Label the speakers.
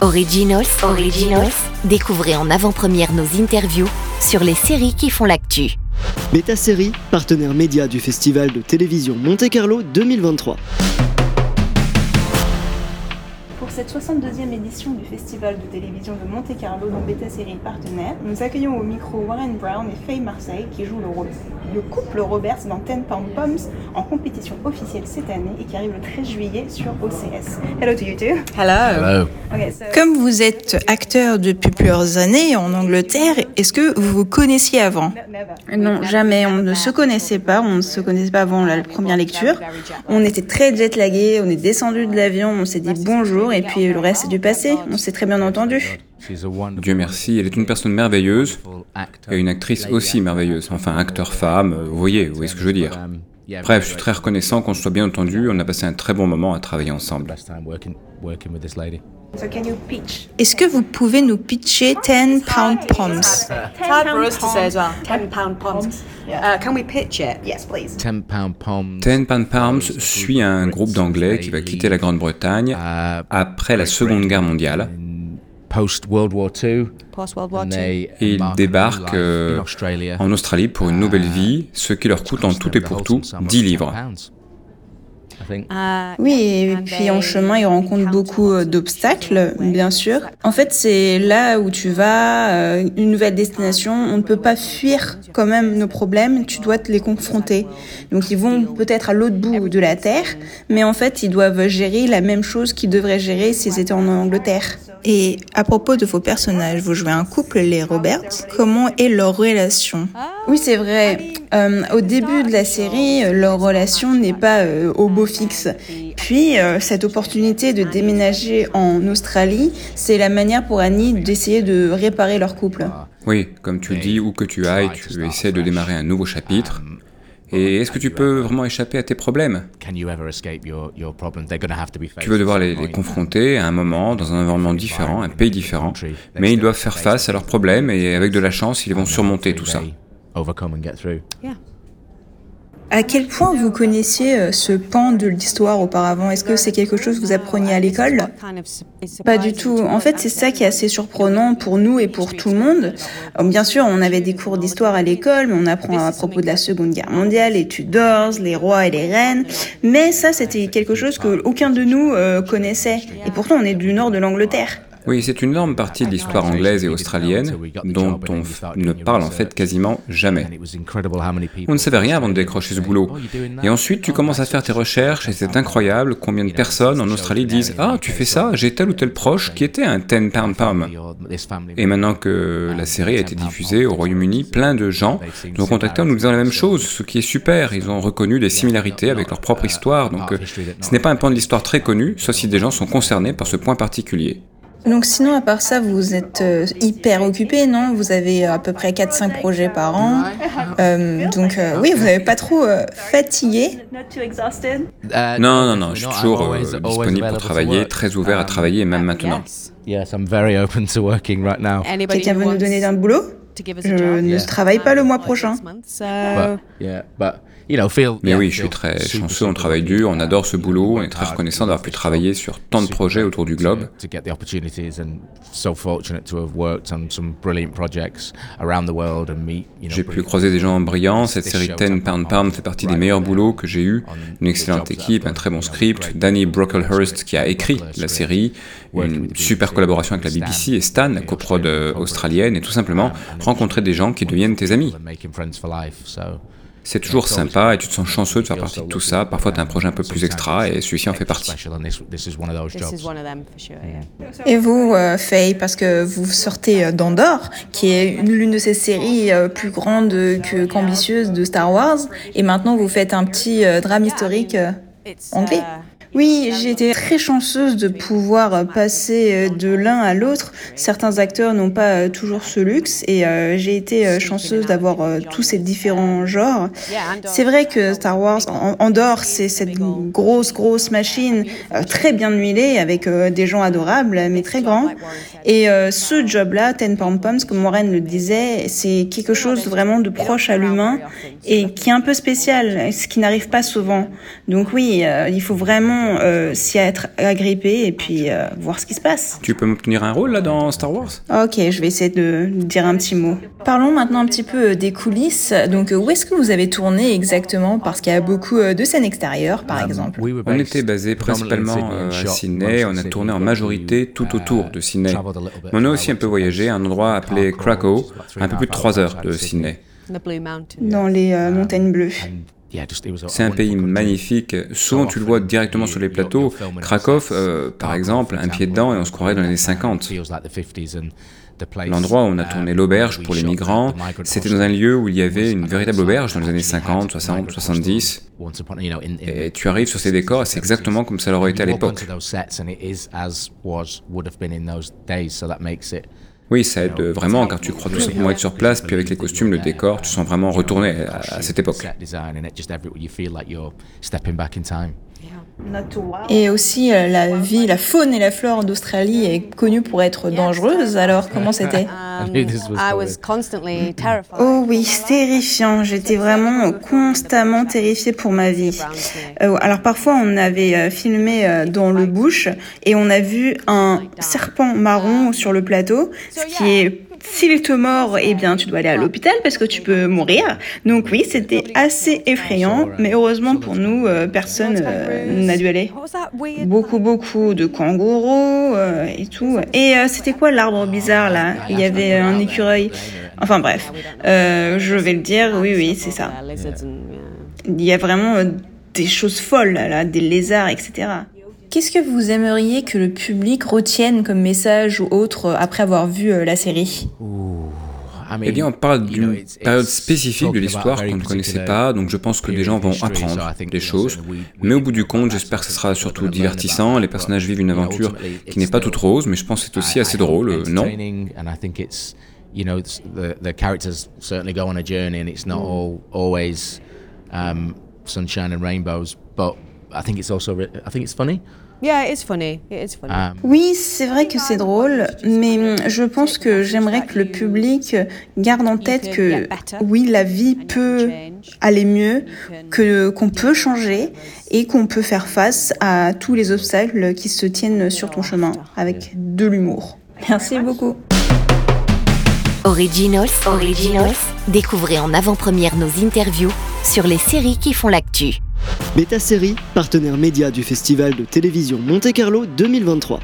Speaker 1: Originals, Originals, découvrez en avant-première nos interviews sur les séries qui font l'actu.
Speaker 2: Beta partenaire média du Festival de télévision Monte Carlo 2023
Speaker 3: cette 62e édition du Festival de télévision de Monte-Carlo dont Beta Série partenaire, nous accueillons au micro Warren Brown et Faye Marseille qui jouent le rôle le couple Roberts dans Ten Pound Poms en compétition officielle cette année et qui arrive le 13 juillet sur OCS. Hello to you too.
Speaker 4: Hello. Comme vous êtes acteur depuis plusieurs années en Angleterre, est-ce que vous vous connaissiez avant?
Speaker 5: Non, jamais. On ne se connaissait pas. On ne se connaissait pas avant la première lecture. On était très jet lagués. On est descendu de l'avion. On s'est dit bonjour et puis le reste est du passé. On s'est très bien entendu.
Speaker 6: Dieu merci, elle est une personne merveilleuse et une actrice aussi merveilleuse. Enfin, acteur-femme, vous voyez, vous voyez ce que je veux dire. Bref, je suis très reconnaissant qu'on se soit bien entendu. On a passé un très bon moment à travailler ensemble.
Speaker 4: Est-ce que vous pouvez nous pitcher 10 Pound Poms?
Speaker 6: Ten Pound Palms suit un groupe d'anglais qui va quitter la Grande-Bretagne après la Seconde Guerre mondiale. Et ils débarquent euh, en Australie pour une nouvelle vie, ce qui leur coûte en tout et pour tout 10 livres.
Speaker 5: Ah, oui, et puis en chemin, ils rencontrent beaucoup euh, d'obstacles, bien sûr. En fait, c'est là où tu vas, euh, une nouvelle destination. On ne peut pas fuir quand même nos problèmes, tu dois te les confronter. Donc ils vont peut-être à l'autre bout de la Terre, mais en fait, ils doivent gérer la même chose qu'ils devraient gérer s'ils étaient en Angleterre.
Speaker 4: Et à propos de vos personnages, vous jouez un couple, les Roberts. Comment est leur relation?
Speaker 5: Oui, c'est vrai. Euh, au début de la série, leur relation n'est pas euh, au beau fixe. Puis, euh, cette opportunité de déménager en Australie, c'est la manière pour Annie d'essayer de réparer leur couple.
Speaker 6: Oui, comme tu dis, où que tu ailles, tu essaies de démarrer un nouveau chapitre. Et est-ce que tu peux vraiment échapper à tes problèmes Tu vas devoir les, les, confronter à un moment, dans un environnement différent, un pays différent, mais ils doivent faire face à leurs problèmes et avec de la chance, ils vont surmonter tout ça.
Speaker 4: À quel point vous connaissiez euh, ce pan de l'histoire auparavant? Est-ce que c'est quelque chose que vous appreniez à l'école?
Speaker 5: Pas du tout. En fait, c'est ça qui est assez surprenant pour nous et pour tout le monde. Euh, bien sûr, on avait des cours d'histoire à l'école, mais on apprend à propos de la Seconde Guerre mondiale, les Tudors, les rois et les reines. Mais ça, c'était quelque chose que aucun de nous euh, connaissait. Et pourtant, on est du nord de l'Angleterre.
Speaker 6: Oui, c'est une énorme partie de l'histoire anglaise et australienne dont on ne parle en fait quasiment jamais. On ne savait rien avant de décrocher ce boulot. Et ensuite, tu commences à faire tes recherches et c'est incroyable combien de personnes en Australie disent Ah, tu fais ça, j'ai tel ou tel proche qui était un 10 pound palm. Et maintenant que la série a été diffusée au Royaume-Uni, plein de gens nous ont contactés en nous disant la même chose, ce qui est super. Ils ont reconnu des similarités avec leur propre histoire. Donc, euh, ce n'est pas un point de l'histoire très connu, sauf si des gens sont concernés par ce point particulier.
Speaker 5: Donc sinon, à part ça, vous êtes euh, hyper occupé, non? Vous avez à peu près 4-5 projets par an. Euh, donc euh, oui, vous n'avez pas trop fatigué.
Speaker 6: Non, non, non, je suis toujours disponible pour travailler, très ouvert à travailler, même maintenant.
Speaker 5: Quelqu'un veut nous donner un boulot? Je ne travaille pas le mois prochain.
Speaker 6: Mais oui, je suis très chanceux, on travaille dur, on adore ce boulot, on est très reconnaissant d'avoir pu travailler sur tant de projets autour du globe. J'ai pu croiser des gens brillants, cette série Ten Pound Pound fait partie des meilleurs boulots que j'ai eu, une excellente équipe, un très bon script, Danny Brocklehurst qui a écrit la série, une super collaboration avec la BBC et Stan, la coprode australienne, et tout simplement rencontrer des gens qui deviennent tes amis. C'est toujours sympa et tu te sens chanceux de faire partie de tout ça. Parfois, tu as un projet un peu plus extra et celui-ci en fait partie.
Speaker 4: Et vous, euh, Faye, parce que vous sortez euh, d'Andorre, qui est l'une de ces séries euh, plus grandes qu'ambitieuses de Star Wars, et maintenant vous faites un petit drame historique anglais.
Speaker 5: Oui, j'ai été très chanceuse de pouvoir passer euh, de l'un à l'autre. Certains acteurs n'ont pas euh, toujours ce luxe et euh, j'ai été chanceuse d'avoir tous ces différents genres. C'est vrai que Star Wars Andorre, c'est cette grosse, grosse machine très bien huilée avec des gens adorables mais très grands. Et ce job-là, Ten Pound Poms, comme Warren le disait, c'est quelque chose vraiment de proche à l'humain et qui est un peu spécial, ce qui n'arrive pas souvent. Donc oui, il faut vraiment vraiment euh, s'y être agrippé et puis euh, voir ce qui se passe.
Speaker 6: Tu peux m'obtenir un rôle là dans Star Wars?
Speaker 5: Ok, je vais essayer de dire un petit mot. Parlons maintenant un petit peu des coulisses. Donc, où est-ce que vous avez tourné exactement? Parce qu'il y a beaucoup de scènes extérieures, par exemple.
Speaker 6: On était basé principalement à Sydney. On a tourné en majorité tout autour de Sydney. On a aussi un peu voyagé à un endroit appelé Krakow, un peu plus de 3 heures de Sydney.
Speaker 5: Dans les montagnes bleues.
Speaker 6: C'est un pays magnifique. Souvent, tu le vois directement sur les plateaux. Krakow, euh, par exemple, un pied dedans et on se croirait dans les années 50. L'endroit où on a tourné l'auberge pour les migrants, c'était dans un lieu où il y avait une véritable auberge dans les années 50, 60, 70. Et tu arrives sur ces décors et c'est exactement comme ça l'aurait été à l'époque. Oui, ça aide vraiment car tu crois tout simplement être sur place, puis avec les costumes, le décor, tu sens vraiment retourner à, cette époque.
Speaker 5: Et aussi, euh, la vie, la faune et la flore d'Australie est connue pour être dangereuse. Alors, comment c'était Oh oui, terrifiant. J'étais vraiment constamment terrifiée pour ma vie. Euh, alors parfois, on avait euh, filmé dans le bush et on a vu un serpent marron sur le plateau, ce qui est s'il te mord, eh bien, tu dois aller à l'hôpital parce que tu peux mourir. Donc oui, c'était assez effrayant, mais heureusement pour nous, euh, personne euh, n'a dû aller. Beaucoup, beaucoup de kangourous euh, et tout. Et c'était quoi l'arbre bizarre là? Il y avait un écureuil. Enfin bref, je vais le dire, oui, oui, c'est ça. Il y a vraiment des choses folles là, des lézards, etc. Qu'est-ce que vous aimeriez que le public retienne comme message ou autre après avoir vu euh, la série?
Speaker 6: Eh bien, on parle d'une période spécifique de l'histoire qu'on ne connaissait pas, donc je pense que les gens vont apprendre des choses. Mais au bout du compte, j'espère que ce sera surtout divertissant. Les personnages vivent une aventure qui n'est pas toute rose, mais je pense que c'est aussi assez drôle, euh, non? I think it's also I think it's funny.
Speaker 5: Yeah, it's funny. It's funny. Um, oui, c'est vrai que c'est drôle, mais je pense que j'aimerais que le public garde en tête que oui, la vie peut aller mieux, que qu'on peut changer et qu'on peut faire face à tous les obstacles qui se tiennent sur ton chemin avec de l'humour. Merci beaucoup.
Speaker 1: Originals, Originals, découvrez en avant-première nos interviews sur les séries qui font l'actu.
Speaker 2: Beta Série, partenaire média du Festival de télévision Monte Carlo 2023.